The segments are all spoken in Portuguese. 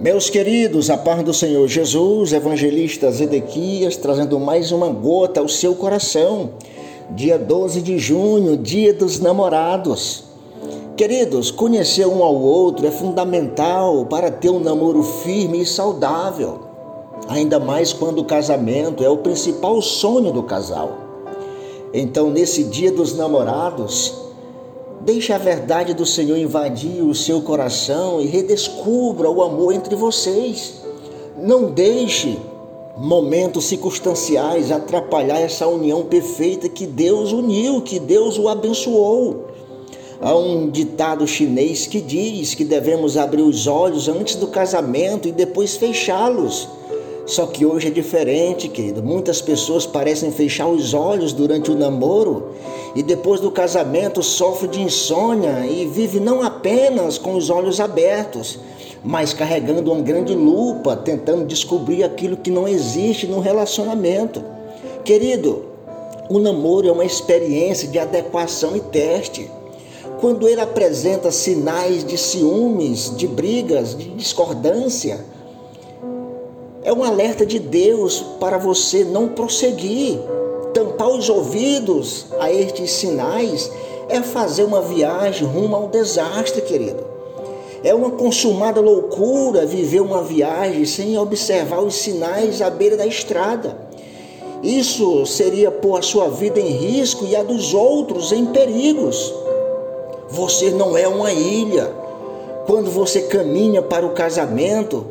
Meus queridos, a paz do Senhor Jesus, evangelista Zedequias, trazendo mais uma gota ao seu coração. Dia 12 de junho, dia dos namorados. Queridos, conhecer um ao outro é fundamental para ter um namoro firme e saudável. Ainda mais quando o casamento é o principal sonho do casal. Então, nesse dia dos namorados, Deixe a verdade do Senhor invadir o seu coração e redescubra o amor entre vocês. Não deixe momentos circunstanciais atrapalhar essa união perfeita que Deus uniu, que Deus o abençoou. Há um ditado chinês que diz que devemos abrir os olhos antes do casamento e depois fechá-los. Só que hoje é diferente, querido. Muitas pessoas parecem fechar os olhos durante o namoro e depois do casamento sofre de insônia e vive não apenas com os olhos abertos, mas carregando uma grande lupa, tentando descobrir aquilo que não existe no relacionamento. Querido, o namoro é uma experiência de adequação e teste. Quando ele apresenta sinais de ciúmes, de brigas, de discordância, é um alerta de Deus para você não prosseguir. Tampar os ouvidos a estes sinais é fazer uma viagem rumo ao desastre, querido. É uma consumada loucura viver uma viagem sem observar os sinais à beira da estrada. Isso seria pôr a sua vida em risco e a dos outros em perigos. Você não é uma ilha. Quando você caminha para o casamento,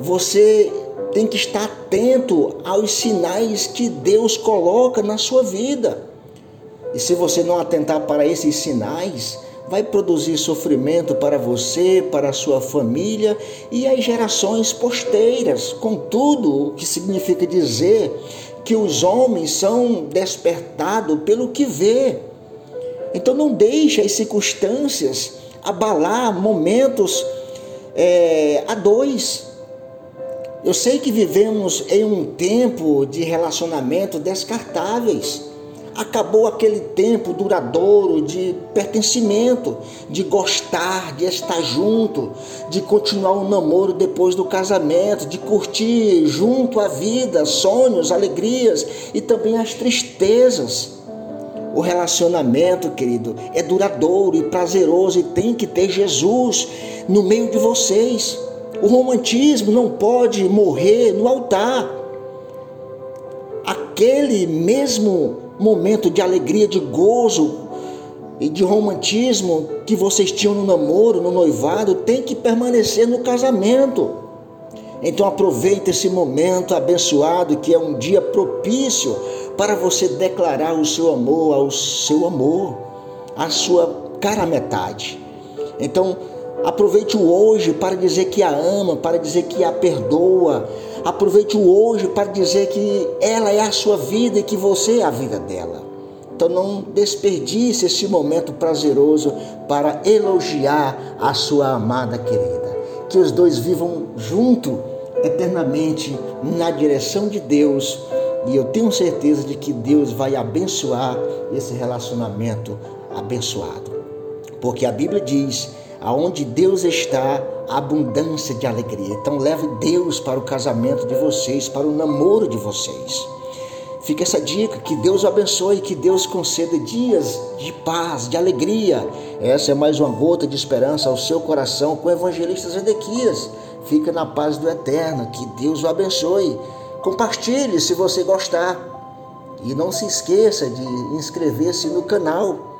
você tem que estar atento aos sinais que Deus coloca na sua vida. E se você não atentar para esses sinais, vai produzir sofrimento para você, para a sua família e as gerações posteiras. Contudo, o que significa dizer que os homens são despertados pelo que vê. Então não deixe as circunstâncias abalar momentos é, a dois. Eu sei que vivemos em um tempo de relacionamento descartáveis. Acabou aquele tempo duradouro de pertencimento, de gostar, de estar junto, de continuar o um namoro depois do casamento, de curtir junto a vida, sonhos, alegrias e também as tristezas. O relacionamento, querido, é duradouro e prazeroso e tem que ter Jesus no meio de vocês. O romantismo não pode morrer no altar. Aquele mesmo momento de alegria, de gozo e de romantismo que vocês tinham no namoro, no noivado, tem que permanecer no casamento. Então aproveite esse momento abençoado que é um dia propício para você declarar o seu amor ao seu amor, à sua cara metade. Então Aproveite o hoje para dizer que a ama, para dizer que a perdoa. Aproveite o hoje para dizer que ela é a sua vida e que você é a vida dela. Então não desperdice esse momento prazeroso para elogiar a sua amada querida. Que os dois vivam junto eternamente na direção de Deus. E eu tenho certeza de que Deus vai abençoar esse relacionamento abençoado. Porque a Bíblia diz Aonde Deus está, abundância de alegria. Então leve Deus para o casamento de vocês, para o namoro de vocês. Fica essa dica, que Deus abençoe, que Deus conceda dias de paz, de alegria. Essa é mais uma gota de esperança ao seu coração com o evangelista Zedequias. Fica na paz do eterno, que Deus o abençoe. Compartilhe se você gostar. E não se esqueça de inscrever-se no canal